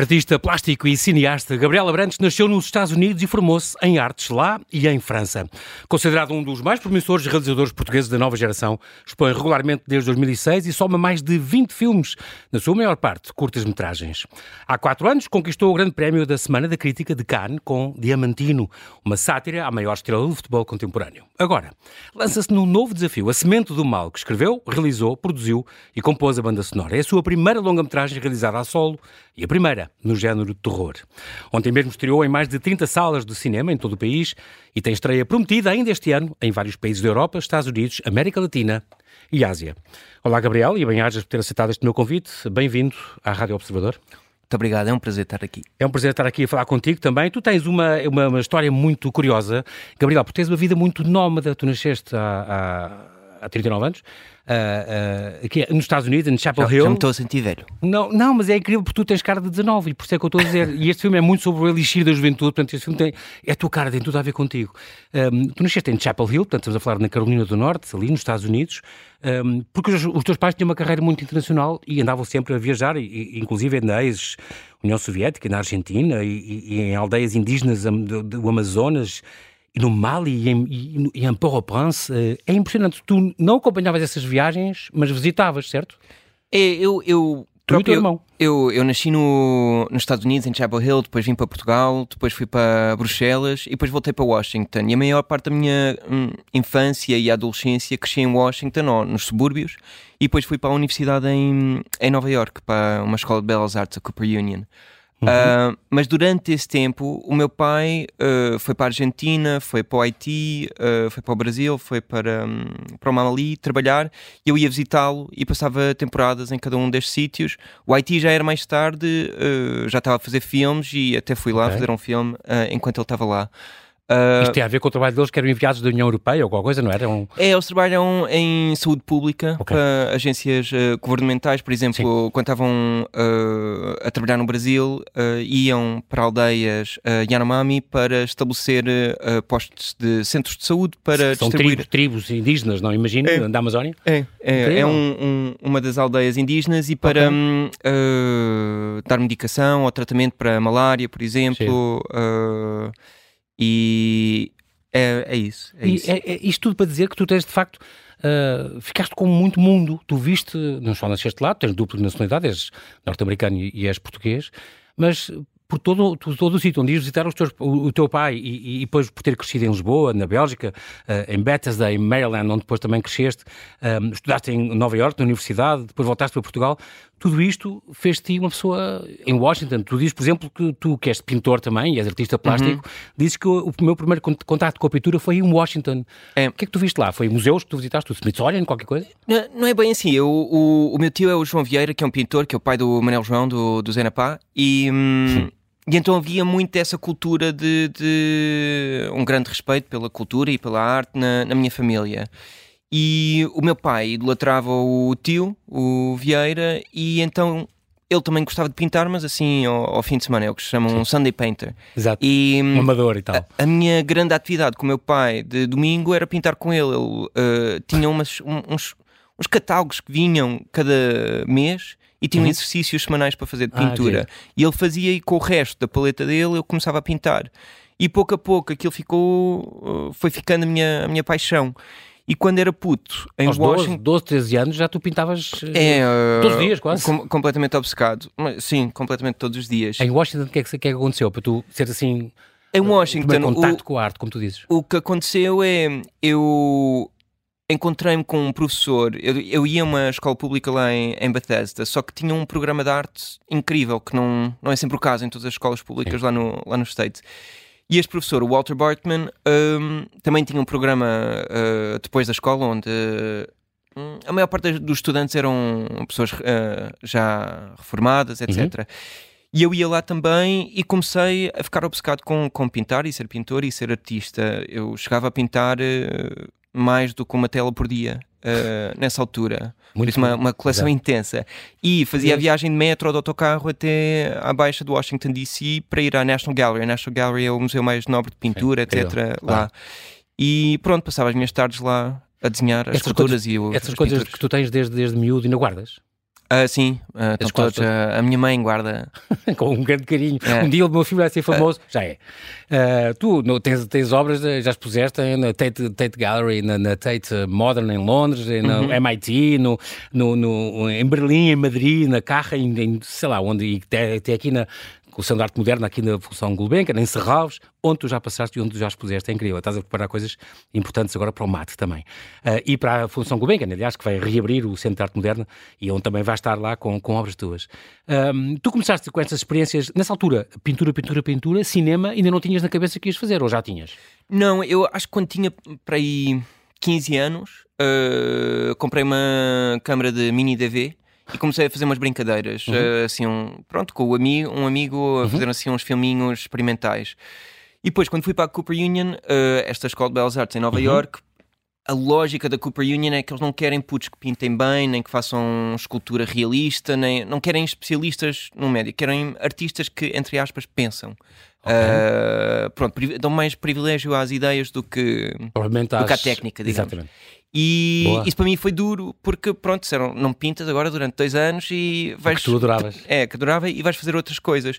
Artista plástico e cineasta, Gabriel Abrantes nasceu nos Estados Unidos e formou-se em artes lá e em França. Considerado um dos mais promissores realizadores portugueses da nova geração, expõe regularmente desde 2006 e soma mais de 20 filmes, na sua maior parte curtas-metragens. Há quatro anos conquistou o grande prémio da Semana da Crítica de Cannes com Diamantino, uma sátira à maior estrela do futebol contemporâneo. Agora, lança-se num novo desafio, A Semente do Mal, que escreveu, realizou, produziu e compôs a banda sonora. É a sua primeira longa-metragem realizada a solo e a primeira no género de terror. Ontem mesmo estreou em mais de 30 salas de cinema em todo o país e tem estreia prometida ainda este ano em vários países da Europa, Estados Unidos, América Latina e Ásia. Olá, Gabriel, e bem-ajas por ter aceitado este meu convite. Bem-vindo à Rádio Observador. Muito obrigado, é um prazer estar aqui. É um prazer estar aqui a falar contigo também. Tu tens uma, uma, uma história muito curiosa, Gabriel, porque tens uma vida muito nómada. Tu nasceste há, há, há 39 anos uh, uh, aqui nos Estados Unidos, em Chapel já, Hill. Já me estou a sentir velho. Não, não, mas é incrível porque tu tens cara de 19 e por isso é que eu estou a dizer. e este filme é muito sobre o elixir da juventude, portanto, este filme tem, é a tua cara, tem tudo a ver contigo. Um, tu nasceste em Chapel Hill, portanto, estamos a falar na Carolina do Norte, ali nos Estados Unidos, um, porque os, os, teus pais tinham uma carreira muito internacional e andavam sempre a viajar, e, e, inclusive na ex-União Soviética, na Argentina e, e, em aldeias indígenas do, do Amazonas e no Mali e em, e, e em Port-au-Prince. Eh, é impressionante. Tu não acompanhavas essas viagens, mas visitavas, certo? É, eu, eu Tu o teu irmão? Eu, eu nasci no, nos Estados Unidos, em Chapel Hill, depois vim para Portugal, depois fui para Bruxelas e depois voltei para Washington. E a maior parte da minha hum, infância e adolescência cresci em Washington, ou nos subúrbios, e depois fui para a universidade em, em Nova York, para uma escola de belas artes, a Cooper Union. Uhum. Uh, mas durante esse tempo, o meu pai uh, foi para a Argentina, foi para o Haiti, uh, foi para o Brasil, foi para, um, para o Mali trabalhar. Eu ia visitá-lo e passava temporadas em cada um destes sítios. O Haiti já era mais tarde, já estava a fazer filmes e até fui lá okay. fazer um filme enquanto ele estava lá. Uh, Isto tem a ver com o trabalho deles que eram enviados da União Europeia ou qualquer coisa, não era? Um... É, eles trabalham em saúde pública okay. para agências uh, governamentais, por exemplo, Sim. quando estavam uh, a trabalhar no Brasil, iam para aldeias Yanomami para estabelecer postos de centros de saúde para São distribuir... tribos, tribos indígenas, não imagino, é, da Amazónia? É, é, é um, um, uma das aldeias indígenas e para okay. um, dar medicação ou tratamento para malária, por exemplo... E é, é isso. É e isso. É, é, isto tudo para dizer que tu tens de facto. Uh, ficaste com muito mundo. Tu viste, não só nasceste lá, tens dupla nacionalidade, és norte-americano e, és português, mas por todo, todo o sítio onde ias visitar teus, o, teu pai e, e, depois por ter crescido em Lisboa, na Bélgica, uh, em Bethesda, em Maryland, onde depois também cresceste, um, eh, estudaste em Nova York, na universidade, depois voltaste para Portugal, tudo isto fez-te uma pessoa em Washington. Tu dizes, por exemplo, que tu, que és pintor também e és artista plástico, uhum. dizes que o, o meu primeiro contato com a pintura foi em Washington. É. O que é que tu viste lá? Foi museus que tu visitaste? O Smithsonian, qualquer coisa? Não, não é bem assim. Eu, o, o, meu tio é o João Vieira, que é um pintor, que é o pai do Manel João, do, do Zenapá, e... Hum, e então havia muito essa cultura de, de, um grande respeito pela cultura e pela arte na, na, minha família. E o meu pai idolatrava o tio, o Vieira, e então ele também gostava de pintar, mas assim ao, ao fim de semana, é o que se chama um Sunday Painter. Exato. E, um amador e tal. A, a, minha grande atividade com o meu pai de domingo era pintar com ele. Ele uh, tinha umas, uns, uns catálogos que vinham cada mês e tinha uhum. exercícios semanais para fazer de ah, pintura. Ah, e ele fazia e com o resto da paleta dele eu começava a pintar. E pouco a pouco aquilo ficou, uh, foi ficando a minha, a minha paixão. E quando era puto, em Aos Washington. 12, 13 anos já tu pintavas é, uh, todos os dias, quase? Com, completamente obcecado. Sim, completamente todos os dias. Em Washington, o que, é que, que, é que aconteceu para tu ser assim. Em Washington. O contato com a arte, como tu dizes. O que aconteceu é. Eu encontrei-me com um professor. Eu, eu, ia a uma escola pública lá em, em, Bethesda, só que tinha um programa de arte incrível, que não, não é sempre o caso em todas as escolas públicas lá no, lá no States. E este professor, o Walter Bartman, um, também tinha um programa uh, depois da escola onde uh, a maior parte dos estudantes eram pessoas uh, já reformadas, etc. Uhum. E eu ia lá também e comecei a ficar obcecado com, com pintar e ser pintor e ser artista. Eu chegava a pintar mais do que uma tela por dia. Uh, nessa altura. Muito uma, uma coleção Exato. intensa. E fazia a viagem de metro ou de autocarro até à baixa do Washington DC para ir à National Gallery. A National Gallery é o museu mais nobre de pintura, Sim, etc. lá. Ah. E pronto, passava as minhas tardes lá a desenhar as essas esculturas coisas, e o, Essas coisas que tu tens desde, desde miúdo e na guardas? Uh, sim, uh, estão todos, uh, a minha mãe guarda. Com um grande carinho. É. Um dia o meu filho vai ser famoso, já é. tu no, tens, tens obras, já expuseste na Tate, Tate Gallery, na, na, Tate Modern em Londres, no uhum. MIT, no, no, no, em Berlim, em Madrid, na Carra, em, em sei lá onde, e até, até aqui na, De Arte Moderna aqui na Função Gulbenkian, em Serralves, onde tu já passaste e onde tu já expuseste. É incrível. Estás a preparar coisas importantes agora para o MAT também. Uh, e para a Função Gulbenkian, aliás, que vai reabrir o Centro de Arte Moderna e onde também vai estar lá com, com obras tuas. Um, tu começaste com essas experiências, nessa altura, pintura, pintura, pintura, cinema, ainda não tinhas na cabeça que ias fazer, ou já tinhas? Não, eu acho que quando tinha para aí 15 anos, uh, comprei uma câmara de mini DV e comecei a fazer umas brincadeiras, uhum. uh, assim, um, pronto, com o amigo, um amigo a uhum. fazer assim uns filminhos experimentais. E depois, quando fui para a Cooper Union, uh, esta escola de Belas Artes em Nova uhum. York, a lógica da Cooper Union é que eles não querem putos que pintem bem, nem que façam escultura realista, nem não querem especialistas no médio, querem artistas que, entre aspas, pensam. Okay. Uh, pronto, dão mais privilégio às ideias do que, do que à técnica, digamos. Exatamente. E Boa. isso para mim foi duro, porque pronto, disseram, não pintas agora durante dois anos e vais. Que tu adoravas. É, que adorava e vais fazer outras coisas.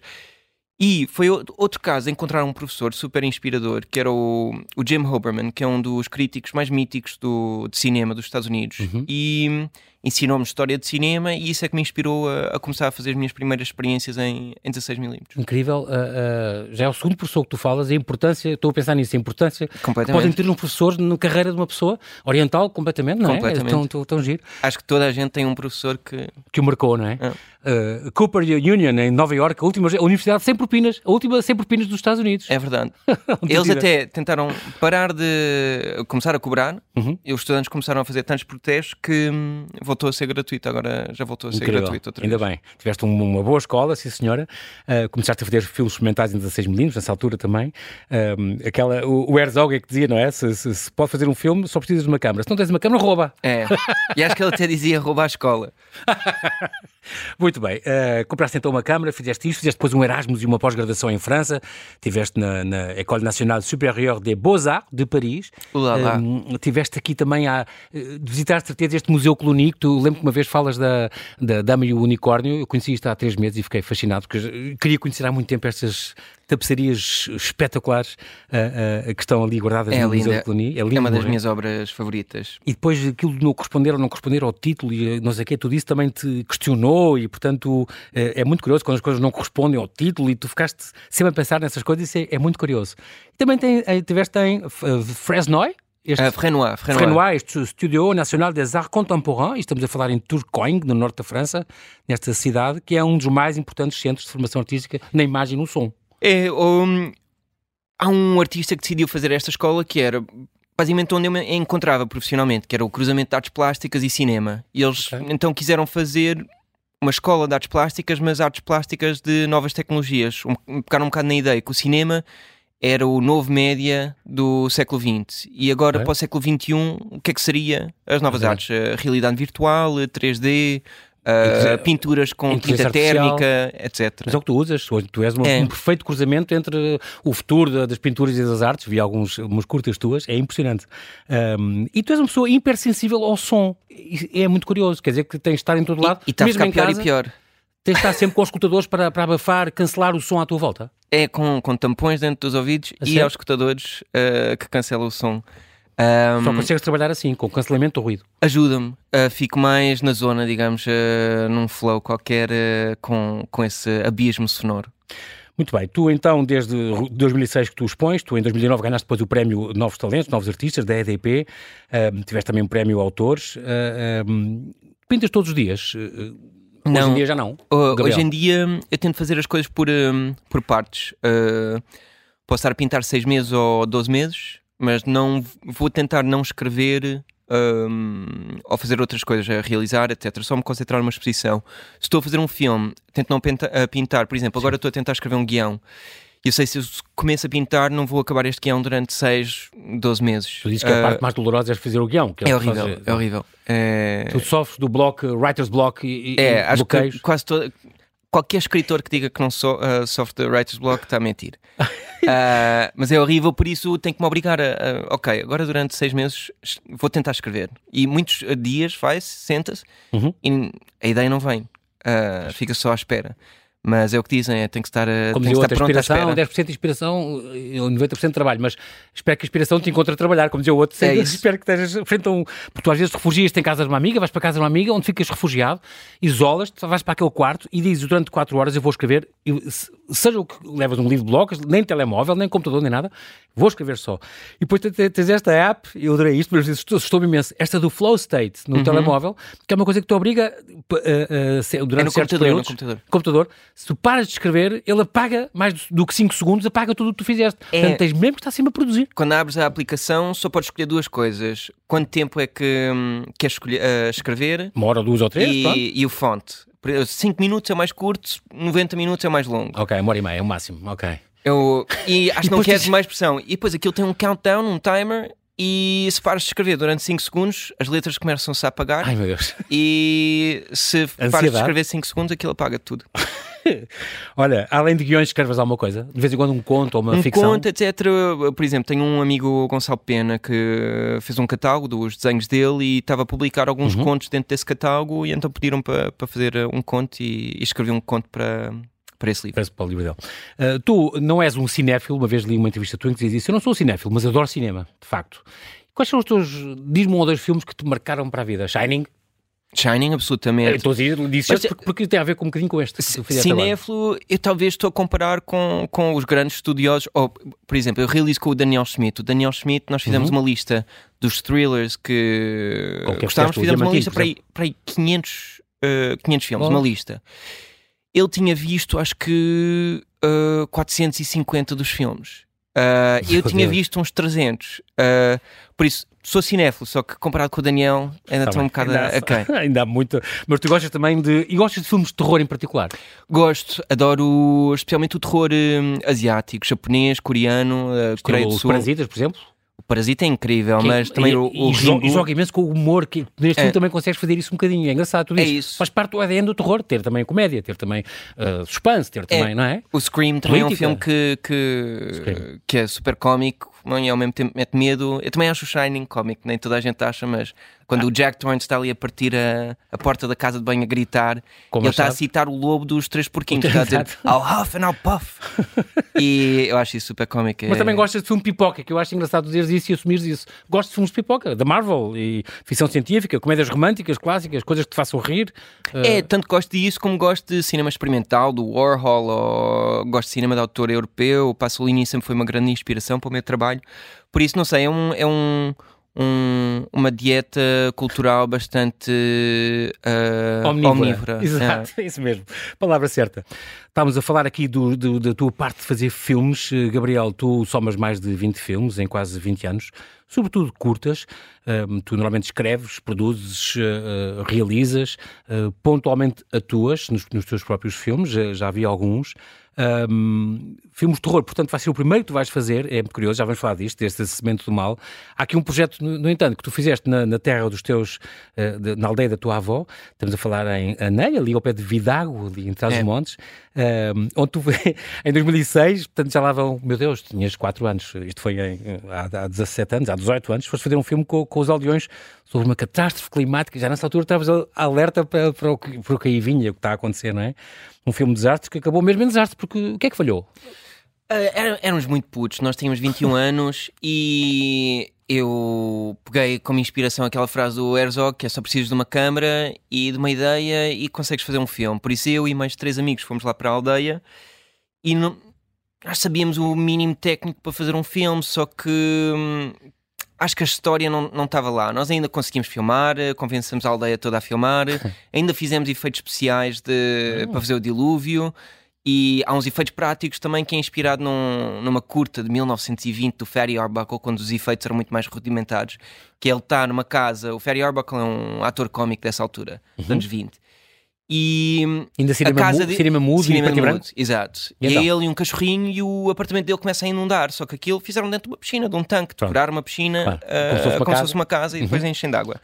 E foi outro caso encontrar um professor super inspirador, que era o, o Jim Hoberman, que é um dos críticos mais míticos do, de cinema dos Estados Unidos. Uhum. E ensinou-me história de cinema e isso é que me inspirou a, a começar a fazer as minhas primeiras experiências em, em 16mm. Incrível. Uh, uh, já é o segundo professor que tu falas, a importância, estou a pensar nisso, a importância que podem ter um professor na carreira de uma pessoa oriental completamente, não é? Completamente. É tão, tão, tão giro. Acho que toda a gente tem um professor que... Que o marcou, não é? Uh, Cooper Union, em Nova York, a última a universidade sem propinas, a última sem propinas dos Estados Unidos. É verdade. Eles até tentaram parar de começar a cobrar uhum. e os estudantes começaram a fazer tantos protestos que hum, voltou a ser gratuito, agora já voltou a ser Incrível. gratuito outra vez. Ainda bem. Tiveste uma boa escola, sim senhora. Uh, começaste a fazer filmes experimentais em 16mm, nessa altura também. Uh, aquela, o, o Herzog é que dizia, não é? Se, se, se, pode fazer um filme, só precisas de uma câmera. Se não tens uma câmera, rouba. É. E acho que ele até dizia roubar a escola. Muito bem. Uh, compraste então uma câmara, fizeste isto, fizeste depois um Erasmus e uma pós-graduação em França, tiveste na, na École Nationale Supérieure des Beaux-Arts de Paris. Uh, tiveste aqui também a uh, visitar certeza este Museu Colonique. Tu lembro que uma vez falas da, da Dama e o Unicórnio. Eu conheci isto há três meses e fiquei fascinado, porque queria conhecer há muito tempo estas tapeçarias espetaculares uh, uh, que estão ali guardadas é no linda. Museu de É, lindo, é uma das é? minhas obras favoritas. E depois aquilo de não corresponder ou não corresponder ao título e não sei o que, tudo isso também te questionou e, portanto, é, é, muito curioso quando as coisas não correspondem ao título e tu ficaste sempre a pensar nessas coisas, isso é, é muito curioso. E também tem, tiveste em Fresnoy, este uh, Frenois, Frenois. Frenois, este Studio Nacional des Arts Contemporains, e estamos a falar em Tourcoing, no norte da França, nesta cidade, que é um dos mais importantes centros de formação artística na imagem e no som. É, um, há um artista que decidiu fazer esta escola que era basicamente onde eu me encontrava profissionalmente, que era o cruzamento de artes plásticas e cinema. E eles okay. então quiseram fazer uma escola de artes plásticas, mas artes plásticas de novas tecnologias. Um, ficaram um bocado na ideia que o cinema era o novo média do século XX. E agora, é. para o século XXI, o que é que seria as novas é. artes? A realidade virtual, 3D, Uh, pinturas com tinta térmica, etc. Mas é o que tu usas, tu és é. um perfeito cruzamento entre o futuro das pinturas e das artes, vi alguns, algumas curtas tuas, é impressionante. Um, e tu és uma pessoa hipersensível ao som, é muito curioso, quer dizer que tens de estar em todo lado. E está a ficar pior casa, e pior. Tens de estar sempre com os escutadores para, para abafar, cancelar o som à tua volta? É com, com tampões dentro dos ouvidos a e aos escutadores uh, que cancelam o som. Um, Só consegues trabalhar assim, com cancelamento do ruído? Ajuda-me. Uh, fico mais na zona, digamos, uh, num flow qualquer uh, com, com esse abismo sonoro. Muito bem, tu então desde 2006 que tu expões, tu em 2009 ganhaste depois o prémio Novos Talentos, Novos Artistas da EDP, tiveste também um prémio Autores, pintas todos os dias? Não. Hoje em dia já não? hoje em dia eu tento fazer as coisas por, por partes. posso estar a pintar 6 meses ou 12 meses, mas não vou tentar não escrever um, ou fazer outras coisas, a realizar, etc. Só me concentrar numa exposição. Se estou a fazer um filme, tento não pintar, por exemplo, agora estou a tentar escrever um guião. E eu sei se eu começo a pintar, não vou acabar este guião durante 6, 12 meses. Tu dizes que uh, a parte mais dolorosa é fazer o guião. Que é, é horrível, fazer... é horrível. É... Tu sofres do bloco, writer's block e, é, acho bloqueios. que quase todo qualquer escritor que diga que não so, uh, sofre de writer's block está a mentir. uh, mas é horrível, por isso tenho que me obrigar a, a, Ok, agora durante seis meses vou tentar escrever. E muitos dias faz, senta-se uhum. e a ideia não vem. Uh, fica só à espera. Mas é o que dizem, é, tem que estar, Como tem que estar pronto à espera. 10% de inspiração, 90% de trabalho, mas espero que a inspiração te encontre a trabalhar, como dizia o outro, é espero que estejas frente a um... Porque tu às vezes refugias-te em casa de uma amiga, vais para casa de uma amiga, onde ficas refugiado, isolas-te, vais para aquele quarto e dizes durante 4 horas eu vou escrever, seja o que levas um livro de blocos, nem telemóvel, nem computador, nem nada, vou escrever só. E depois tens esta app, eu adorei isto, mas estou-me imenso, esta do Flow State no uhum. telemóvel, que é uma coisa que te obriga uh, uh, durante é no computador, períodos, no computador. computador, se tu paras de escrever ele apaga mais do que 5 segundos, apaga tudo o que tu fizeste. É... Portanto, tens mesmo que estar sempre a produzir. Quando abres a aplicação, só podes escolher duas coisas. Quanto tempo é que hum, queres escolher, uh, escrever? Uma hora, duas ou três, e, e o fonte. 5 minutos é mais curto, 90 minutos é mais longo. Ok, uma hora e meia é o máximo, ok. Eu, e acho que não queres mais pressão. E depois aquilo tem um countdown, um timer, e se pares de escrever durante 5 segundos, as letras começam-se a apagar. Ai meu Deus. E se Ansiedade. pares de escrever 5 segundos, aquilo apaga tudo. Olha, além de guiões, escreves alguma coisa? De vez em quando um conto ou uma um ficção? Um conto, etc. Por exemplo, tenho um amigo, Gonçalo Pena, que fez um catálogo dos desenhos dele e estava a publicar alguns uhum. contos dentro desse catálogo e então pediram para, para fazer um conto e, e escrevi um conto para, para esse livro. Para o livro dele. Uh, tu não és um cinéfilo, uma vez li uma entrevista tua em que isso. Eu não sou cinéfilo, mas adoro cinema, de facto. Quais são os teus. Diz-me um ou dois filmes que te marcaram para a vida? Shining? Shining, absolutamente. Estou a dizer, disse Mas, porque, porque, tem a ver com um bocadinho com este. Cinéfilo, eu talvez estou a comparar com, com os grandes estudiosos. Ou, por exemplo, eu realizo com o Daniel Schmidt. O Daniel Schmidt, nós fizemos uhum. uma lista dos thrillers que gostávamos, fizemos uma lista para aí, para aí 500, uh, 500 filmes, uma lista. Ele tinha visto, acho que, uh, 450 dos filmes. Uh, eu tinha visto uns 300. Uh, ah, por isso, sou cinéfilo, só que comparado com o Daniel, ainda estou tá um bocado ainda, a quem. Ainda há muito. Mas tu gostas também de. E gostas de filmes de terror em particular? Gosto, adoro especialmente o terror um, asiático, japonês, coreano, uh, Coreia do Sul. Parasitas, por exemplo? O Parasita é incrível, que, mas também e, o, o e, joga, e joga imenso com o humor, que neste é. filme também consegues fazer isso um bocadinho, é engraçado. Tu é isso. Faz parte do ADN do terror, ter também comédia, ter também uh, suspense, ter também, é. não é? O Scream também Política. é um filme que, que, que é super cómico, e ao mesmo tempo mete medo. Eu também acho o Shining cómico, nem toda a gente acha, mas quando ah. o Jack Torrance está ali a partir a, a porta da casa de banho a gritar, Como ele está a citar o lobo dos três porquinhos, está a dizer I'll huff and I'll puff. e eu acho isso super cómico. Mas também gostas de filme pipoca, que eu acho engraçado dizeres isso e assumires isso. Gosto de filmes de pipoca, da Marvel, e ficção científica, comédias românticas, clássicas, coisas que te façam rir. É, uh... tanto gosto disso como gosto de cinema experimental, do Warhol, ou gosto de cinema de autor europeu. Pasolini sempre foi uma grande inspiração para o meu trabalho. Por isso, não sei, é um, é um, um, uma dieta cultural bastante uh, omnívora. omnívora. Exato, é. isso mesmo, palavra certa. Estávamos a falar aqui do, do, da tua parte de fazer filmes. Eh, Gabriel, tu somas mais de 20 filmes em quase 20 anos, sobretudo curtas. Tu normalmente escreves, produzes, uh, realizas, pontualmente atuas nos, nos teus próprios filmes, já, já vi alguns. Um, filmes de terror, portanto, vai ser o primeiro que tu vais fazer, é muito curioso, já vamos falar disto, deste acessamento do mal. Há aqui um projeto, no, no entanto, que tu fizeste na, na terra dos teus, uh, de, na aldeia da tua avó, estamos a falar em Aneia, ali ao pé de Vidago, ali em Trás-os-Montes, é. onde tu, em 2006, portanto, já lá vão, meu Deus, tinhas 4 anos, isto foi em, há, há 17 anos, há 18 anos, foste fazer um filme com, com os aldeões sobre uma catástrofe climática, já nessa altura estavas alerta para, para, o que, para o que aí vinha, o que está a acontecer, não é? Um filme de desastre que acabou mesmo em desastre, porque o que é que falhou? Uh, éramos muito putos, nós tínhamos 21 anos e eu peguei como inspiração aquela frase do Herzog que é só precisas de uma câmera e de uma ideia e consegues fazer um filme. Por isso eu e mais três amigos fomos lá para a aldeia e não, nós sabíamos o mínimo técnico para fazer um filme, só que hum, acho que a história não, não estava lá. Nós ainda conseguimos filmar, eh, convencemos a aldeia toda a filmar, ainda fizemos efeitos especiais de, para fazer o dilúvio. E há uns efeitos práticos também que é inspirado num, numa curta de 1920 do Ferry Arbuckle, quando os efeitos eram muito mais rudimentados. Que ele está numa casa. O Ferry Arbuckle é um ator cómico dessa altura, uhum. dos anos 20. E ainda cinema, a casa de... cinema mudo cinema e mudo, exato. E, e então? é ele e um cachorrinho e o apartamento dele começa a inundar. Só que aquilo fizeram dentro de uma piscina, de um tanque, decoraram uma piscina claro. uh, como, se fosse uma casa e depois uhum. enchem de água.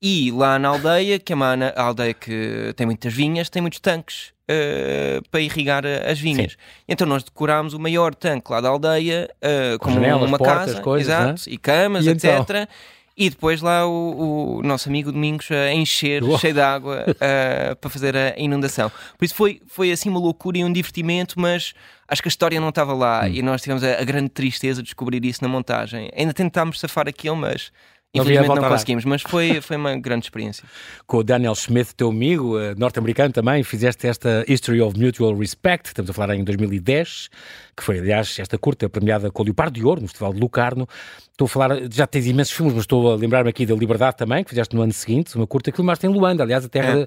E lá na aldeia, que é uma a aldeia que tem muitas vinhas, tem muitos tanques. uh, para irrigar as vinhas. Sim. Então nós decorámos o maior tanque lá da aldeia uh, com como janelas, uma portas, casa, coisas, exato, né? e camas, E etc. então? E depois lá o, o nosso amigo Domingos a encher, Uou. cheio de água, uh, para fazer a inundação. Por isso foi, foi assim uma loucura e um divertimento, mas acho que a história não estava lá Hum. e nós tivemos a, a grande tristeza de descobrir isso na montagem. Ainda tentámos safar aquilo, mas Não infelizmente não dar. conseguimos. Mas foi, foi uma grande experiência. com o Daniel Smith, teu amigo, eh, norte-americano também, fizeste esta History of Mutual Respect, estamos a falar em 2010, que foi, aliás, esta curta premiada com o Leopardo de Ouro, no Festival de Lucarno. Estou a falar, já tens imensos filmes, mas estou a lembrar-me aqui da Liberdade também, que fizeste no ano seguinte, uma curta que filmaste em Luanda, aliás, a terra,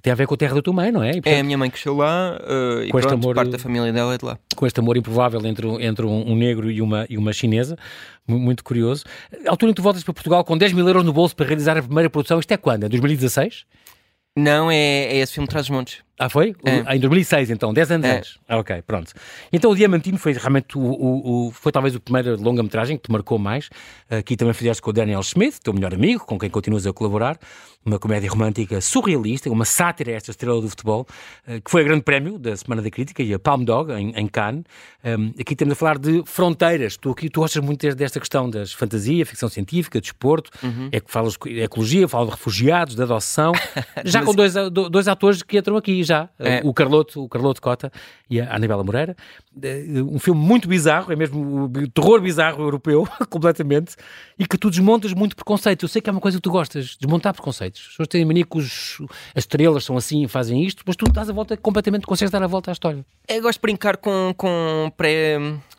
tem a ver com a terra da tua mãe, não é? E, É a portanto, minha mãe que chegou lá uh, e pronto, amor- parte da família dela é de lá. com este amor improvável entre, um- entre um, um negro e uma, e uma chinesa, mu- muito curioso. A altura em que tu voltas para Portugal com 10 mil euros no bolso para realizar a primeira produção, isto é quando? É 2016? Não, é, é esse filme Traz os Montes. Ah, foi? É. Em 2006, então, 10 anos É. antes. Ah, ok, pronto. Então o Diamantino foi realmente o, o- o- foi talvez o primeiro longa-metragem que te marcou mais. Aqui também fizeste com o Daniel Smith, teu melhor amigo, com quem continuas a colaborar. Uma comédia romântica surrealista, uma sátira a esta estrela do futebol, eh, que foi a grande prémio da Semana da Crítica e a Palm Dog, em, em Cannes. Um, aqui estamos a falar de fronteiras. Tu, aqui, tu gostas muito desta questão das fantasia, ficção científica, desporto, é que falas de ecologia, falas de refugiados, de adoção. Já com dois, do- dois atores que entram aqui já. É. O Carloto, o Carloto Cota e a Anabela Moreira. Eh, Um filme muito bizarro, é mesmo o terror bizarro europeu, completamente, e que tu desmontas muito preconceito. Eu sei que é uma coisa que tu gostas, desmontar preconceitos. As pessoas têm mania que os- as estrelas são assim e fazem isto, mas tu estás a volta completamente, consegues dar a volta à história. Eu gosto de brincar com, com pré,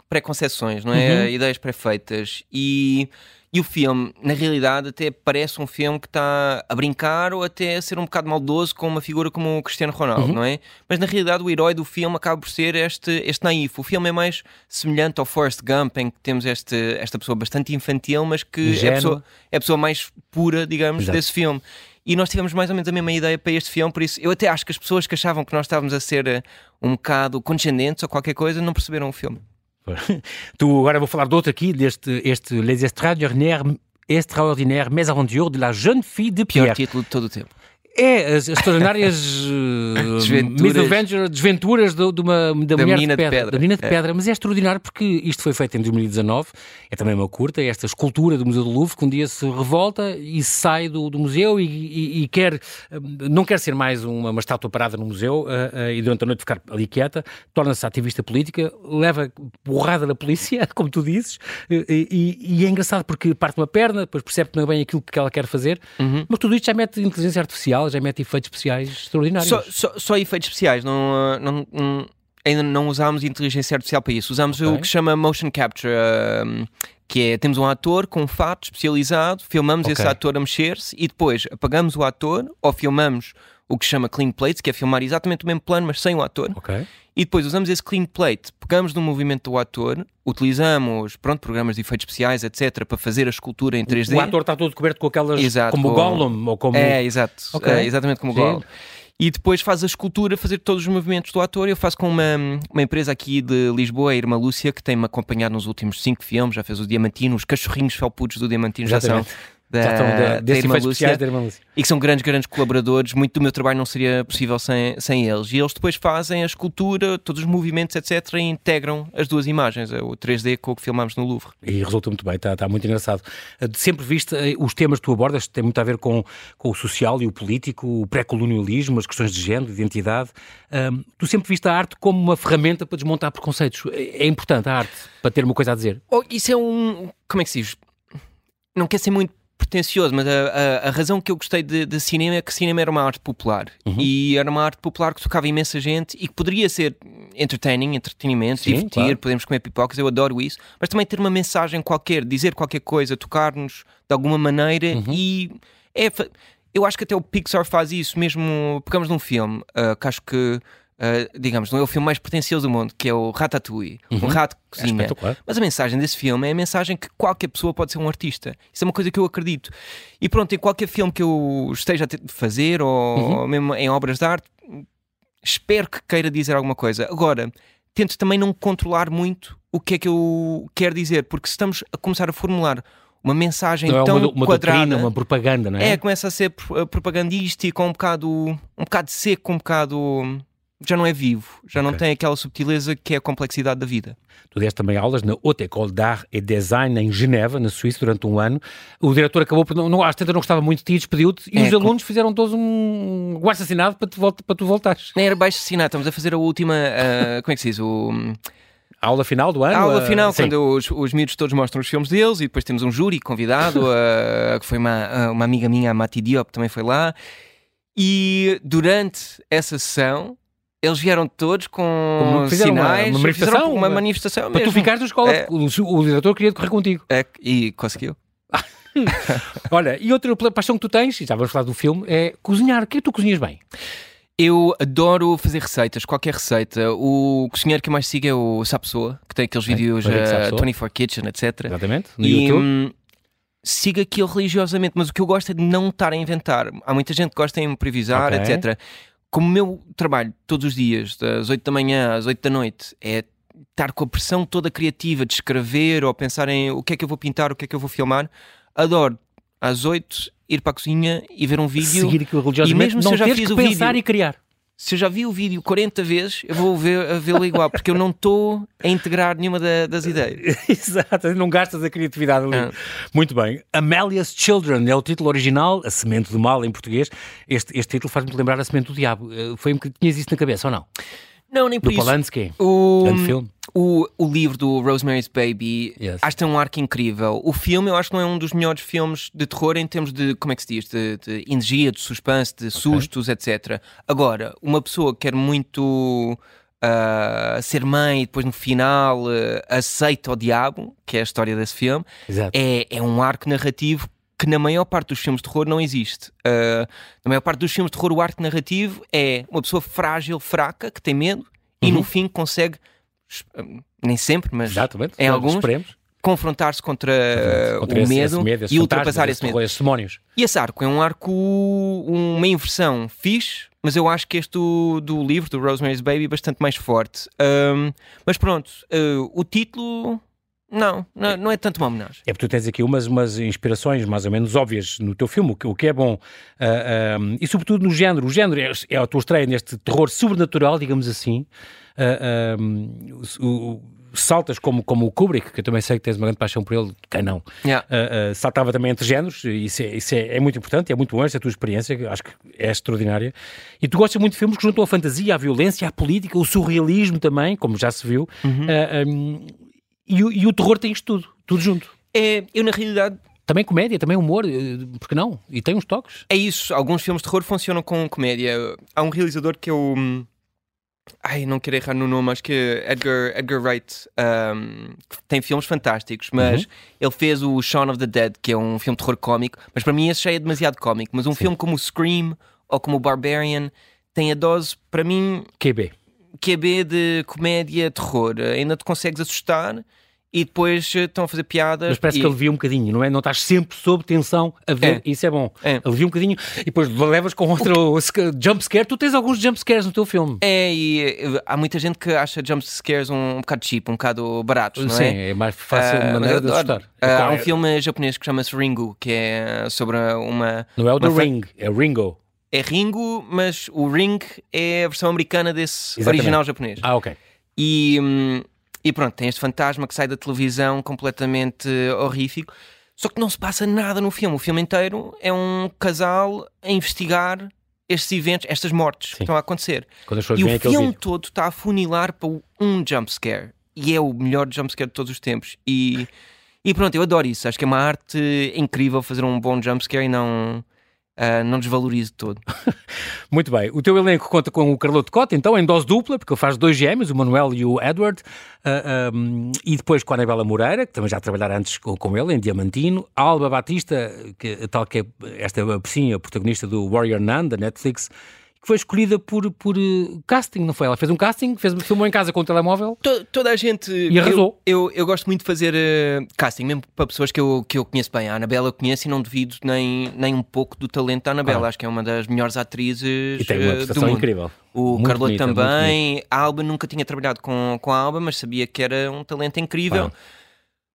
pré-concessões, não é? Uhum. Ideias pré-feitas. E, e o filme, na realidade, até parece um filme que está a brincar ou até a ser um bocado maldoso com uma figura como o Cristiano Ronaldo, Uhum. não é? Mas na realidade, o herói do filme acaba por ser este, este naif. O filme é mais semelhante ao Forrest Gump, em que temos este, esta pessoa bastante infantil, mas que é a pessoa, é a pessoa mais pura, digamos, Exato. desse filme. E nós tivemos mais ou menos a mesma ideia para este filme, por isso eu até acho que as pessoas que achavam que nós estávamos a ser eh, um bocado condescendentes ou qualquer coisa não perceberam o filme. Tu agora vou falar de outro aqui, deste este Les Extraordinaires, Extraordinaires Mésaventures de la Jeune Fille de Pior Pierre. título de todo o tempo. É as extraordinárias uh, Desventuras. desventuras do- de uma, da, Da menina de de pedra, pedra. Da menina de É. pedra, mas é extraordinário porque isto foi feito em 2019, é também uma curta, é esta escultura do Museu do Louvre que um dia se revolta e sai do, do museu e, e- e quer, uh, não quer ser mais uma, uma estátua parada no museu uh, uh, e durante a noite ficar ali quieta, torna-se ativista política, leva borrada da polícia, como tu dizes, e, e- e é engraçado porque parte uma perna, depois percebe que não é bem aquilo que ela quer fazer, Uhum. mas tudo isto já mete inteligência artificial, já mete efeitos especiais extraordinários. Só, só, só efeitos especiais, não, uh, não- não- ainda não usámos inteligência artificial para isso. Usámos Ok. o que se chama motion capture, um, que é temos um ator com um fato especializado, filmamos Ok. esse ator a mexer-se e depois apagamos o ator ou filmamos o que se chama clean plates, que é filmar exatamente o mesmo plano, mas sem o ator. Ok. E depois usamos esse clean plate, pegamos no movimento do ator, utilizamos pronto, programas de efeitos especiais, etc., para fazer a escultura em 3D. O ator está todo coberto com aquelas, Exato, como o Gollum, ou como... É, exato. Ok. É, exatamente como o. Gollum. E depois faz a escultura, fazer todos os movimentos do ator. Eu faço com uma, uma empresa aqui de Lisboa, a Irmã Lúcia, que tem-me acompanhado nos últimos cinco filmes. Já fez o Diamantino, os cachorrinhos felpudos do Diamantino já são Exatamente. Da, já estão da, Irmã Lúcia. especiais da Irmã Lúcia. E que são grandes, grandes colaboradores. Muito do meu trabalho não seria possível sem, sem eles. E eles depois fazem a escultura, todos os movimentos, etc. E integram as duas imagens, o 3D com o que filmámos no Louvre. E resulta muito bem, está, está muito engraçado. Eh, Sempre viste eh, os temas que tu abordas, têm muito a ver com, com o social e o político, o pré-colonialismo, as questões de género, de identidade. Ahm, tu sempre viste a arte como uma ferramenta para desmontar preconceitos. É é importante a arte para ter uma coisa a dizer. Oh, isso é um. Como é que se diz? Não quer ser muito pretencioso, mas a, a- a razão que eu gostei de, de cinema é que cinema era uma arte popular. Uhum. E era uma arte popular que tocava imensa gente e que poderia ser entertaining, entretenimento, Sim, divertir, claro. podemos comer pipocas, eu adoro isso, mas também ter uma mensagem qualquer, dizer qualquer coisa, tocar-nos de alguma maneira Uhum. e é. Eu acho que até o Pixar faz isso, mesmo. Pegamos num filme ah, que acho que. Ah, digamos, não é o filme mais pretencioso do mundo, que é o Ratatouille, um rato que É cozinha. espetacular. Mas a mensagem desse filme é a mensagem que qualquer pessoa pode ser um artista. Isso é uma coisa que eu acredito. E pronto, em qualquer filme que eu esteja a fazer, ou, Uhum. ou mesmo em obras de arte, espero que queira dizer alguma coisa. Agora, tento também não controlar muito o que é que eu quero dizer, porque se estamos a começar a formular uma mensagem Não é tão uma, uma quadrada. doutrina, uma propaganda, não é? É, começa a ser pro- propagandístico, um bocado, um bocado seco, um bocado já não é vivo, já okay. não tem aquela subtileza que é a complexidade da vida. Tu deste também aulas na Haute École d'Art et Design em Geneva, na Suíça, durante um ano. O diretor acabou por. Não, às tantas não gostava muito de ti, despediu-te e é, os alunos com... fizeram todos um, um assassinado para, tu, para tu voltares. Era baixo assassinado, estamos a fazer a última. Uh, como é que se diz? O. A aula final do ano? A aula final, uh, quando os, os miúdos todos mostram os filmes deles e depois temos um júri convidado, uh, que foi uma, uma amiga minha, a Mati Diop, também foi lá. E durante essa sessão, eles vieram todos com sinais, uma, uma manifestação, uma manifestação para mesmo. tu ficares na escola. É, o, o, diretor queria correr contigo. É, e conseguiu. Olha, e outra paixão que tu tens, e já vamos falar do filme, é cozinhar. O que é que tu cozinhas bem? Eu adoro fazer receitas, qualquer receita. O cozinheiro que eu mais sigo é o Sapsoa, que tem aqueles é, vídeos uh, 24 Kitchen, etc. Exatamente, no e, YouTube. Hum, sigo aquilo religiosamente, mas o que eu gosto é de não estar a inventar. Há muita gente que gosta de improvisar, okay. etc. Como o meu trabalho todos os dias, das 8 da manhã às 8 da noite, é estar com a pressão toda criativa de escrever ou pensar em o que é que eu vou pintar, o que é que eu vou filmar, adoro às 8 ir para a cozinha e ver um vídeo. Seguir aquilo religiosamente, e mesmo se eu já fiz o pensar vídeo, e criar. Se eu já vi o vídeo 40 vezes, eu vou vê-lo igual, porque eu não estou a integrar nenhuma da, das ideias. Exato, não gastas a criatividade ali. Ah. Muito bem. Amelia's Children é o título original, A Semente do Mal em português. Este, este título faz-me lembrar A Semente do Diabo. Eh, foi um que tinhas isso na cabeça ou não? Não, nem por do isso. Polanski, o, grande filme. O, o livro do Rosemary's Baby yes. acho que tem um arco incrível. O filme eu acho que não é um dos melhores filmes de terror em termos de, como é que se diz, de, de energia, de suspense, de okay. sustos, etc. Agora, uma pessoa que quer muito uh, ser mãe e depois no final uh, aceita o diabo, que é a história desse filme, é, é um arco narrativo que na maior parte dos filmes de terror não existe. Uh, na maior parte dos filmes de terror, o arco narrativo é uma pessoa frágil, fraca, que tem medo uhum. e no fim consegue, ah, nem sempre, mas Exatamente. em alguns, confrontar-se contra, contra, o esse, medo, esse medo e ultrapassar esse, medo. Esses demónios. E esse arco é um arco, uma inversão fixe, mas eu acho que este do, do livro, do Rosemary's Baby, é bastante mais forte. Um, mas pronto, uh, o título não, não, não, é tanto uma homenagem. É porque tu tens aqui umas, umas inspirações mais ou menos óbvias no teu filme, o que, o que é bom. Uh, uh, e sobretudo no género. O género é, é a tua estreia neste terror sobrenatural, digamos assim. Uh, o, saltas como, como o Kubrick, que eu também sei que tens uma grande paixão por ele, quem não? Yeah. saltava também entre géneros, isso, é, isso é, é, muito importante, é muito bom essa tua experiência, acho que é extraordinária. E tu gostas muito de filmes que juntam a fantasia, a violência, a política, o surrealismo também, como já se viu. Uhum. Um, e, o, e o terror tem isto tudo, tudo junto. É, eu na realidade também comédia, também humor, eh, porque não? E tem uns toques. É isso, alguns filmes de terror funcionam com comédia. Há um realizador que eu. Hum, ai, não quero errar no nome, acho que é Edgar, Edgar Wright. Um, tem filmes fantásticos, mas uhum. ele fez o Shaun of the Dead, que é um filme de terror cómico, mas para mim esse já é demasiado cómico. Mas um Sim. filme como o Scream ou como o Barbarian tem a dose, para mim. QB. QB de comédia, terror. Ainda te consegues assustar e depois eh, estão a fazer piadas. Mas parece e... que alivia um bocadinho, não é? Não estás sempre sob tensão a ver, é. isso é bom. É. Alivia um bocadinho e depois levas com outro que... jump scare. Tu tens alguns jump scares no teu filme. É, e eh, há muita gente que acha jump scares um, um bocado cheap, um bocado baratos, não Sim, é? Sim, é mais fácil uh, maneira de assustar. Uh, há um filme japonês que chama-se Ringu, que é sobre uma. Não é o The Ring, é Ringo. É Ringo, mas o Ring é a versão americana desse Exatamente. original japonês. Ah, ok. E. Hum, e pronto, tem este fantasma que sai da televisão completamente horrífico. Só que não se passa nada no filme. O filme inteiro é um casal a investigar estes eventos, estas mortes Sim. que estão a acontecer. e o filme todo está a funilar para um jump scare. E é o melhor jump scare de todos os tempos. E, e pronto, eu adoro isso. Acho que é uma arte incrível fazer um bom jump scare e não Uh, não desvalorize todo. Muito bem. O teu elenco conta com o Carloto Cota, então, em dose dupla, porque ele faz dois gêmeos, o Manuel e o Edward, uh, ah, um, e depois com a Anabela Moreira, que também já trabalhara antes com, com ele, em Diamantino, a Alba Batista, que, tal que é esta sim, a protagonista do Warrior Nun, da Netflix, que foi escolhida por, por uh, casting, não foi? Ela fez um casting, fez, filmou em casa com o telemóvel. To, toda a gente. E arrasou. Eu, eu, eu gosto muito de fazer uh, casting, mesmo para pessoas que eu, que eu conheço bem. A Anabela eu conheço e não devido nem, nem um pouco do talento da Anabela. Acho que é uma das melhores atrizes. E tem uma uh, prestação incrível. O muito Carloto bonita, também. A Alba nunca tinha trabalhado com, com a Alba, mas sabia que era um talento incrível.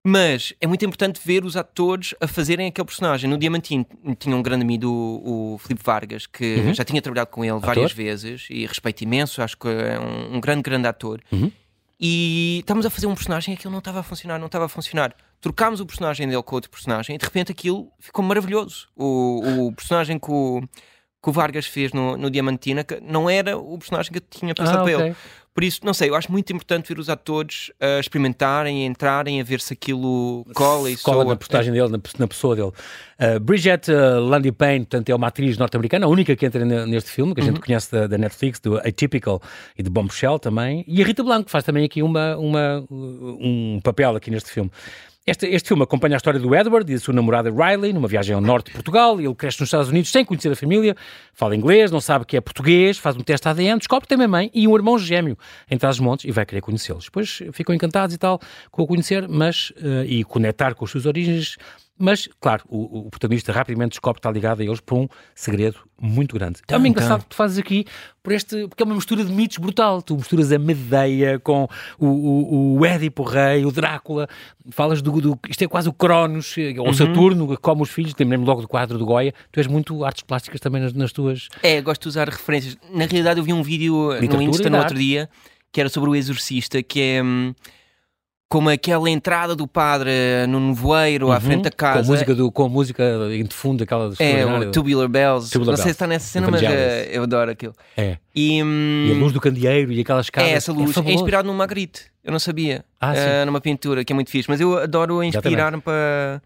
Mas é muito importante ver os atores a fazerem aquele personagem. No Diamantino tinha um grande amigo, o, o Filipe Vargas, que Uhum. já tinha trabalhado com ele Ator. várias vezes e respeito imenso, acho que é um, um grande, grande ator. Uhum. E estávamos a fazer um personagem e aquilo não estava a funcionar, não estava a funcionar. Trocámos o personagem dele com outro personagem e de repente aquilo ficou maravilhoso. O, o personagem que o, que o Vargas fez no, no Diamantina que não era o personagem que eu tinha pensado Ah, para ok. ele. Por isso, não sei, eu acho muito importante ver os atores a experimentarem, a entrarem, a ver se aquilo cola e Cola soa. na postagem dele, na, na pessoa dele. Uh, Bridget uh, Landy Payne, portanto, é uma atriz norte-americana, a única que entra ne- neste filme, que a gente conhece da, da Netflix, do Atypical e de Bombshell também. E a Rita Blanco faz também aqui uma, uma, um papel aqui neste filme. Este, este filme acompanha a história do Edward e da sua namorada Riley numa viagem ao norte de Portugal. Ele cresce nos Estados Unidos sem conhecer a família, fala inglês, não sabe que é português, faz um teste ADN, descobre que tem uma mãe e um irmão gêmeo em Trás-os-Montes e vai querer conhecê-los. Depois ficam encantados e tal com o conhecer mas, eh, e conectar com as suas origens. Mas, claro, o, o protagonista rapidamente descobre que está ligado a eles por um segredo muito grande. É uma engraçado que tu fazes aqui por este, porque é uma mistura de mitos brutal. Tu misturas a Medeia com o, o, o Édipo Rei, o Drácula, falas do, do- Isto é quase o Cronos, eh, ou Saturno, que come os filhos. Lembrei-me logo do quadro do Goya. Tu és muito artes plásticas também nas, nas tuas. É, gosto de usar referências. Na realidade, eu vi um vídeo no Literatura Insta e no outro dia que era sobre o Exorcista, que é hum, como aquela entrada do padre no nevoeiro à Uhum, frente da casa. Com a música, do, com a música em fundo, aquela É, o Tubular Bells. Tubular não sei se está nessa cena, mas eh, eu adoro aquilo. É. E, hum, E a luz do candeeiro e aquelas é casas. essa luz. É, fabuloso. inspirado no Magritte. Eu não sabia. Ah, sim. Eh, numa pintura, que é muito fixe. Mas eu adoro inspirar-me para.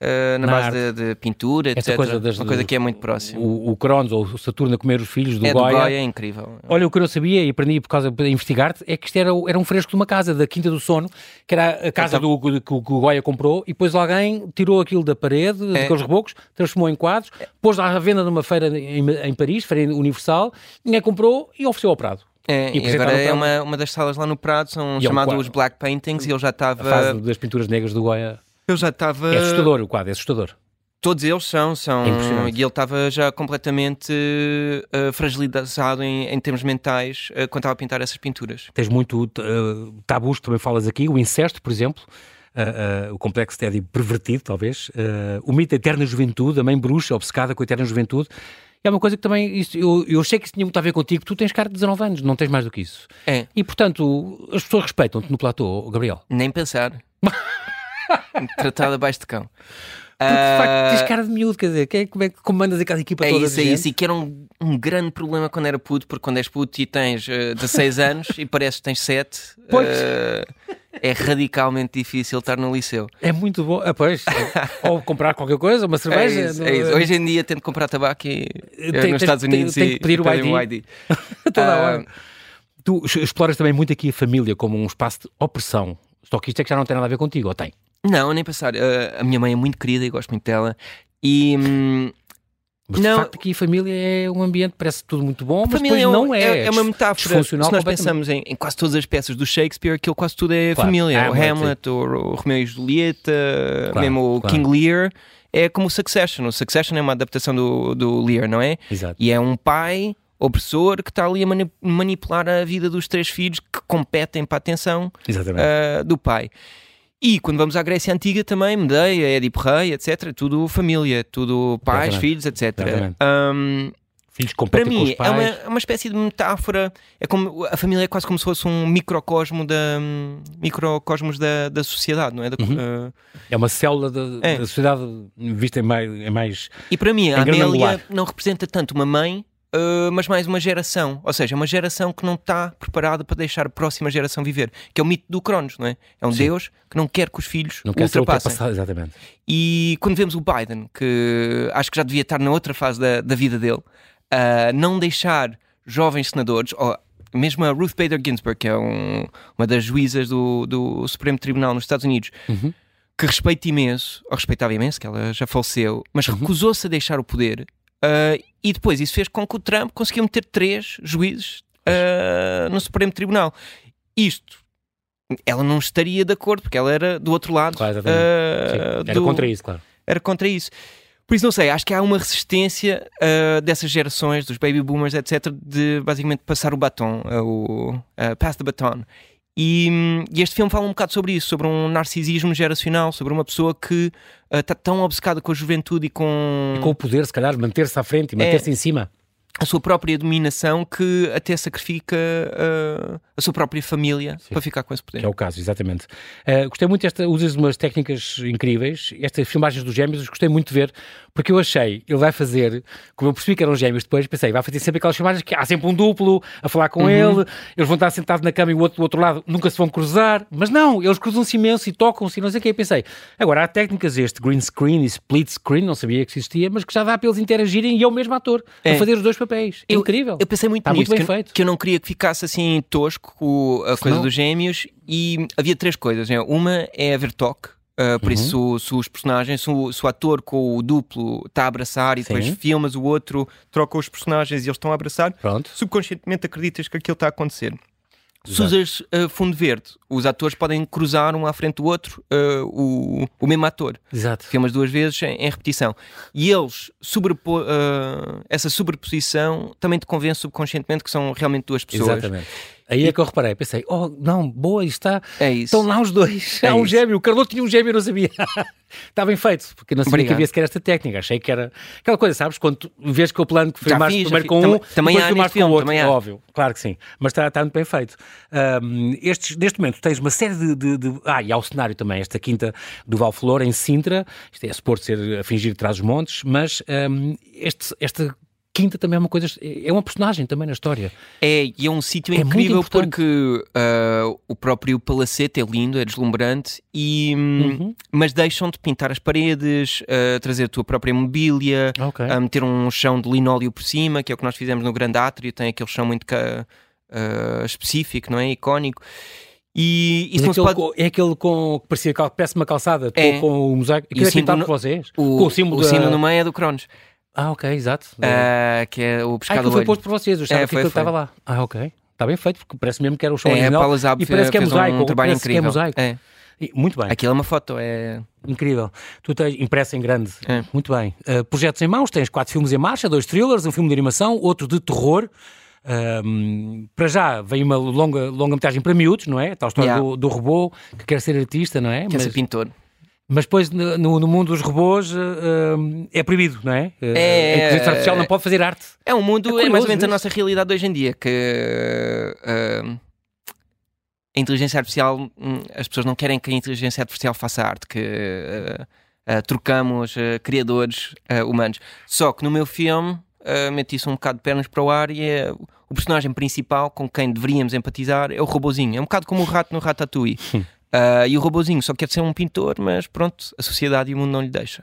Eh, na, Na base de, de pintura, Essa etc. coisa das- Uma coisa que é muito próxima. O, o Cronos ou o Saturno a comer os filhos do é Goya. do Goya, é incrível. Olha, o que eu não sabia e aprendi por causa de investigar-te é que isto era, era um fresco de uma casa, da Quinta do Sono, que era a casa Então- do, que, o- que o Goya comprou, e depois alguém tirou aquilo da parede, É. daqueles rebocos, transformou em quadros, pôs lá à venda numa feira em, em Paris, feira universal, ninguém comprou e ofereceu ao Prado. É, E e apresentaram agora é uma, uma das salas lá no Prado, são E é um chamados. Black Paintings, e ele já A estava. fase das pinturas negras do Goya. Eu já estava. É assustador o quadro, é assustador. Todos eles são, são. É e ele estava já completamente eh, fragilizado em, em termos mentais eh, quando estava a pintar essas pinturas. Tens muito uh, tabus que também falas aqui, o incesto, por exemplo, uh, uh, o complexo de Édipo pervertido, talvez, uh, o mito da eterna juventude, a mãe bruxa obcecada com a eterna juventude. É uma coisa que também, isso, eu, eu sei que isso tinha muito a ver contigo, tu tens cara de 19 anos, não tens mais do que isso. É, E, portanto, as pessoas respeitam-te no platô, Gabriel. nem pensar. Tratado abaixo de cão. Porque, de facto, Ah, tens cara de miúdo, quer dizer, é, como é que comandas aquela equipa É toda isso, é isso. E que era um, um grande problema quando era puto, porque quando és puto e tens eh, 16 anos e parece que tens 7, Pois. eh, é radicalmente difícil estar no liceu. É muito bom. Ah, pois, ou comprar qualquer coisa, uma É cerveja. isso, não- é isso. Hoje em dia tento comprar tabaco e, eh, Tem- nos tens- Estados tem- Unidos tem e que pedir o pedem ID. toda Ah, hora. Tu exploras também muito aqui a família como um espaço de opressão. Só que isto é que já não tem nada a ver contigo, ou tem? Não, nem pensar. Ah, a minha mãe é muito querida e gosto muito dela. E hum, Mas Não. de facto aqui a família é um ambiente, parece tudo muito bom, a mas família depois é, um- não é. é uma metáfora. Se nós pensamos em, em quase todas as peças do Shakespeare, aquilo quase tudo é Claro. família. o Hamlet, o, o Romeu e Julieta, Claro, mesmo o claro. King Lear. É como o Succession. O Succession é uma adaptação do, do Lear, não é? Exato. E é um pai opressor que está ali a mani- manipular a vida dos três filhos que competem para a atenção Exatamente. ah, do pai. E quando vamos à Grécia Antiga também, Medeia, Édipo Rei, etc. Tudo família, tudo pais, Exatamente. filhos, etc. Ahm, Filhos para mim é uma, é uma espécie de metáfora. É como a família é quase como se fosse um microcosmo da hum, microcosmos da, da sociedade, não é? Da- Uhum. ah, É uma célula da, É. da sociedade vista em mais. Em mais... e para mim a Amélia não representa tanto uma mãe. Ah, mas mais uma geração, ou seja, uma geração que não está preparada para deixar a próxima geração viver, que é o mito do Cronos, não é? É um Sim. Deus que não quer que os filhos Não quer ultrapassem. ultrapassado, exatamente. E quando vemos o Biden, que acho que já devia estar na outra fase da, da vida dele, a não deixar jovens senadores, ou mesmo a Ruth Bader Ginsburg, que é um- uma das juízas do, do Supremo Tribunal nos Estados Unidos, Uhum. que respeita imenso, ou respeitava imenso, que ela já faleceu, mas Uhum. recusou-se a deixar o poder. Ah, e depois isso fez com que o Trump conseguiu meter três juízes ah, no Supremo Tribunal. Isto, ela não estaria de acordo, porque ela era do outro lado. Claro, Sim. Era contra isso, claro. era contra isso. Por isso, não sei, acho que há uma resistência ah, dessas gerações, dos baby boomers, etc., de basicamente passar o batom, ah, o ah, pass the baton. E, e, este filme fala um bocado sobre isso, sobre um narcisismo geracional, sobre uma pessoa que está uh, tão obcecada com a juventude e com... E com o poder, se calhar, manter-se à frente e manter-se é... em cima a sua própria dominação que até sacrifica uh, a sua própria família Sim. para ficar com esse poder. Que é o caso, exatamente. Uh, gostei muito desta, usas umas técnicas incríveis, estas filmagens dos gêmeos, gostei muito de ver, porque eu achei, ele vai fazer, como eu percebi que eram gêmeos depois, pensei, vai fazer sempre aquelas filmagens que há sempre um duplo a falar com uhum. ele, eles vão estar sentados na cama e o outro do outro lado nunca se vão cruzar, mas não, eles cruzam-se imenso e tocam-se e não sei o que. pensei, agora há técnicas, este green screen e split screen, não sabia que existia, mas que já dá para eles interagirem e é o mesmo ator, é. a fazer os dois papéis. É eu, incrível. Eu pensei muito Está nisso, muito bem que, feito. que eu não queria que ficasse assim tosco a coisa dos gêmeos e havia três coisas. Né? Uma é haver toque. Uh, por uhum. isso, se, os personagens, se o, se o, ator com o duplo está a abraçar e Sim. depois filmas o outro, troca os personagens e eles estão a abraçar, Pronto. subconscientemente acreditas que aquilo está a acontecer. Se usas uh, fundo verde, os atores podem cruzar um à frente do outro, uh, o, o mesmo ator. Exato. Filmas duas vezes em, em repetição. E eles, sobrepo, uh, essa sobreposição também te convence subconscientemente que são realmente duas pessoas. Exatamente. Aí é que eu reparei, pensei, oh, não, boa, está. É isso. Estão lá os dois. É Há um isso. gêmeo. O Carlos tinha um gêmeo, eu não sabia. está bem feito, porque não sabia Obrigado. que havia sequer esta técnica. Achei que era aquela coisa, sabes? Quando tu vês que o plano que filmaste primeiro com um, também depois filmaste com o outro. Óbvio, claro que sim. Mas está, está muito bem feito. Um, estes, neste momento tens uma série de, de, de, Ah, e há o cenário também, esta quinta do Valflor, em Sintra. Isto é suposto ser a fingir de trás os montes, mas um, este, esta Quinta também é uma coisa, é uma personagem também na história. É, e é um sítio é incrível porque uh, o próprio palacete é lindo, é deslumbrante, e, hum, uhum. mas deixam de pintar as paredes, uh, trazer a tua própria mobília, okay. uh, meter um chão de linóleo por cima, que é o que nós fizemos no Grande Átrio, tem aquele chão muito específico, não é? Icónico. E isso é, aquele, pode... é aquele com que parecia uma calçada é. com o mosaico. Aquilo é pintado por vocês? O, com o símbolo, o da... símbolo no meio é do Cronos. Ah, ok, exato. Uh, que é o pescado ah, que foi posto por vocês, eu estava é, foi, que estava lá. Ah, ok. Está bem feito, porque parece mesmo que era o show é, original. e parece que é mosaico. Um trabalho incrível. que é mosaico. É. Muito bem. Aquilo é uma foto, é... Incrível. Tu tens impressa em grande. É. Muito bem. Uh, projetos em mãos, tens quatro filmes em marcha, dois thrillers, um filme de animação, outro de terror. Um, para já vem uma longa, longa metragem para miúdos, não é? Tal história yeah. do, do robô que quer ser artista, não é? Quer Mas... ser pintor. Mas depois no, no, mundo dos robôs uh, é proibido, não é? Uh, é a inteligência artificial não pode fazer arte. É um mundo, é, curioso, é mais ou menos a nossa realidade hoje em dia, que uh, a inteligência artificial, hum, as pessoas não querem que a inteligência artificial faça arte, que trocamos criadores humanos. Só que no meu filme uh, meti isso um bocado de pernas para o ar e é o personagem principal com quem deveríamos empatizar é o robozinho. É um bocado como o rato no Ratatouille. Uh, e o robozinho só quer ser um pintor, mas pronto, a sociedade e o mundo não lhe deixa.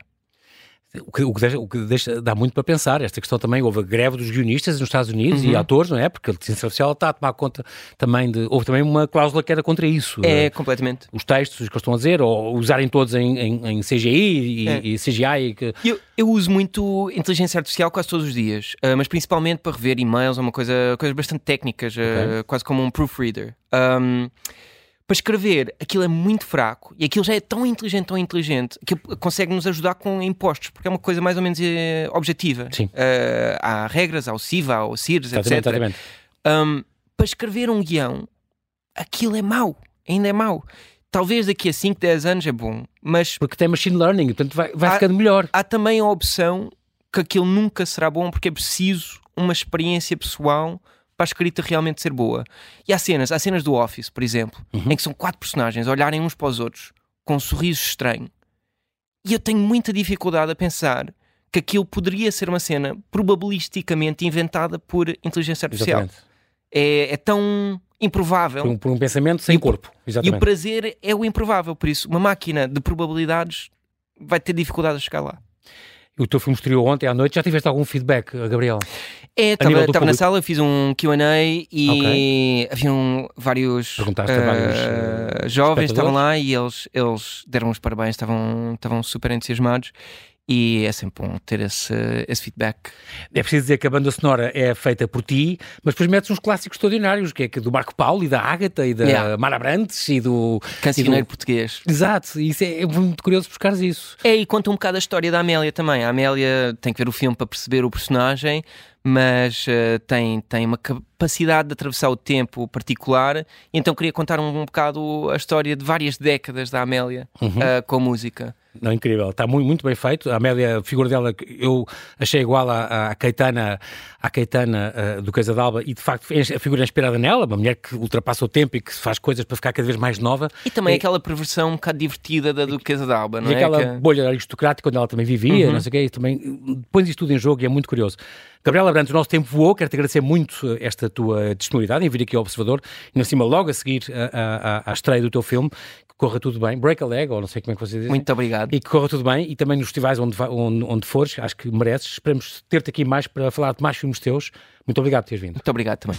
O que, o que, deixa, o que deixa, dá muito para pensar. Esta questão também, houve a greve dos guionistas nos Estados Unidos uhum. e atores, não é? Porque a licença artificial está a tomar conta também de. Houve também uma cláusula que era contra isso. É, é completamente. Os textos que estão a dizer, ou usarem todos em, em, em CGI e, é. e CGI. E que... eu, eu uso muito inteligência artificial quase todos os dias, uh, mas principalmente para rever e-mails, é uma coisa, coisas bastante técnicas, okay. uh, quase como um proofreader. Um, para escrever, aquilo é muito fraco e aquilo já é tão inteligente, tão inteligente, que consegue nos ajudar com impostos, porque é uma coisa mais ou menos eh, objetiva. Sim. Uh, há regras, há o CIVA, há o CIRS, etc. Exatamente. Um, para escrever um guião, aquilo é mau, ainda é mau. Talvez daqui a 5, 10 anos é bom, mas. Porque tem machine learning, portanto vai, vai há, ficando melhor. Há também a opção que aquilo nunca será bom porque é preciso uma experiência pessoal para a escrita realmente ser boa. E há cenas, há cenas do Office, por exemplo, uhum. em que são quatro personagens olharem uns para os outros com um sorriso estranho. E eu tenho muita dificuldade a pensar que aquilo poderia ser uma cena probabilisticamente inventada por inteligência artificial. É, é, tão improvável. Por um, por um pensamento sem e, corpo. Exatamente. E o prazer é o improvável. Por isso, uma máquina de probabilidades vai ter dificuldade a chegar lá. O teu filme estreou ontem à noite. Já tiveste algum feedback, Gabriel? É, estava na sala, fiz um QA e okay. haviam vários, uh, vários uh, jovens estavam lá e eles, eles deram os parabéns, estavam, estavam super entusiasmados. E é sempre bom ter esse, esse feedback. É preciso dizer que a banda sonora é feita por ti, mas depois metes uns clássicos extraordinários, que é do Marco Paulo e da Ágata e da yeah. Mara Brantes e do... Cancioneiro do... português. Exato, isso é, é, muito curioso buscares isso. É, e conta um bocado a história da Amélia também. A Amélia tem que ver o filme para perceber o personagem, mas uh, tem, tem uma capacidade de atravessar o tempo particular. Então queria contar um, um bocado a história de várias décadas da Amélia uhum. uh, com música. Não, incrível, está muito, muito bem feito. A Amélia, a figura dela, eu achei igual à, à Caetana, à Caetana uh, do Casa d'Alba e de facto a figura é inspirada nela, uma mulher que ultrapassa o tempo e que faz coisas para ficar cada vez mais nova. E também e, aquela perversão um bocado divertida da Duquesa d'Alba, não e é? aquela que... bolha aristocrática onde ela também vivia, uhum. não sei o quê, e também põe isto tudo em jogo e é muito curioso. Gabriela Brandt, o nosso tempo voou, quero-te agradecer muito esta tua disponibilidade em vir aqui ao Observador, e em cima logo a seguir a, a estreia do teu filme, corra tudo bem, break a leg, ou não sei como é que vocês dizem. Muito obrigado. E que corra tudo bem, e também nos festivais onde, onde, onde fores, acho que mereces. Esperamos ter-te aqui mais para falar de mais filmes teus. Muito obrigado por teres vindo. Muito obrigado também.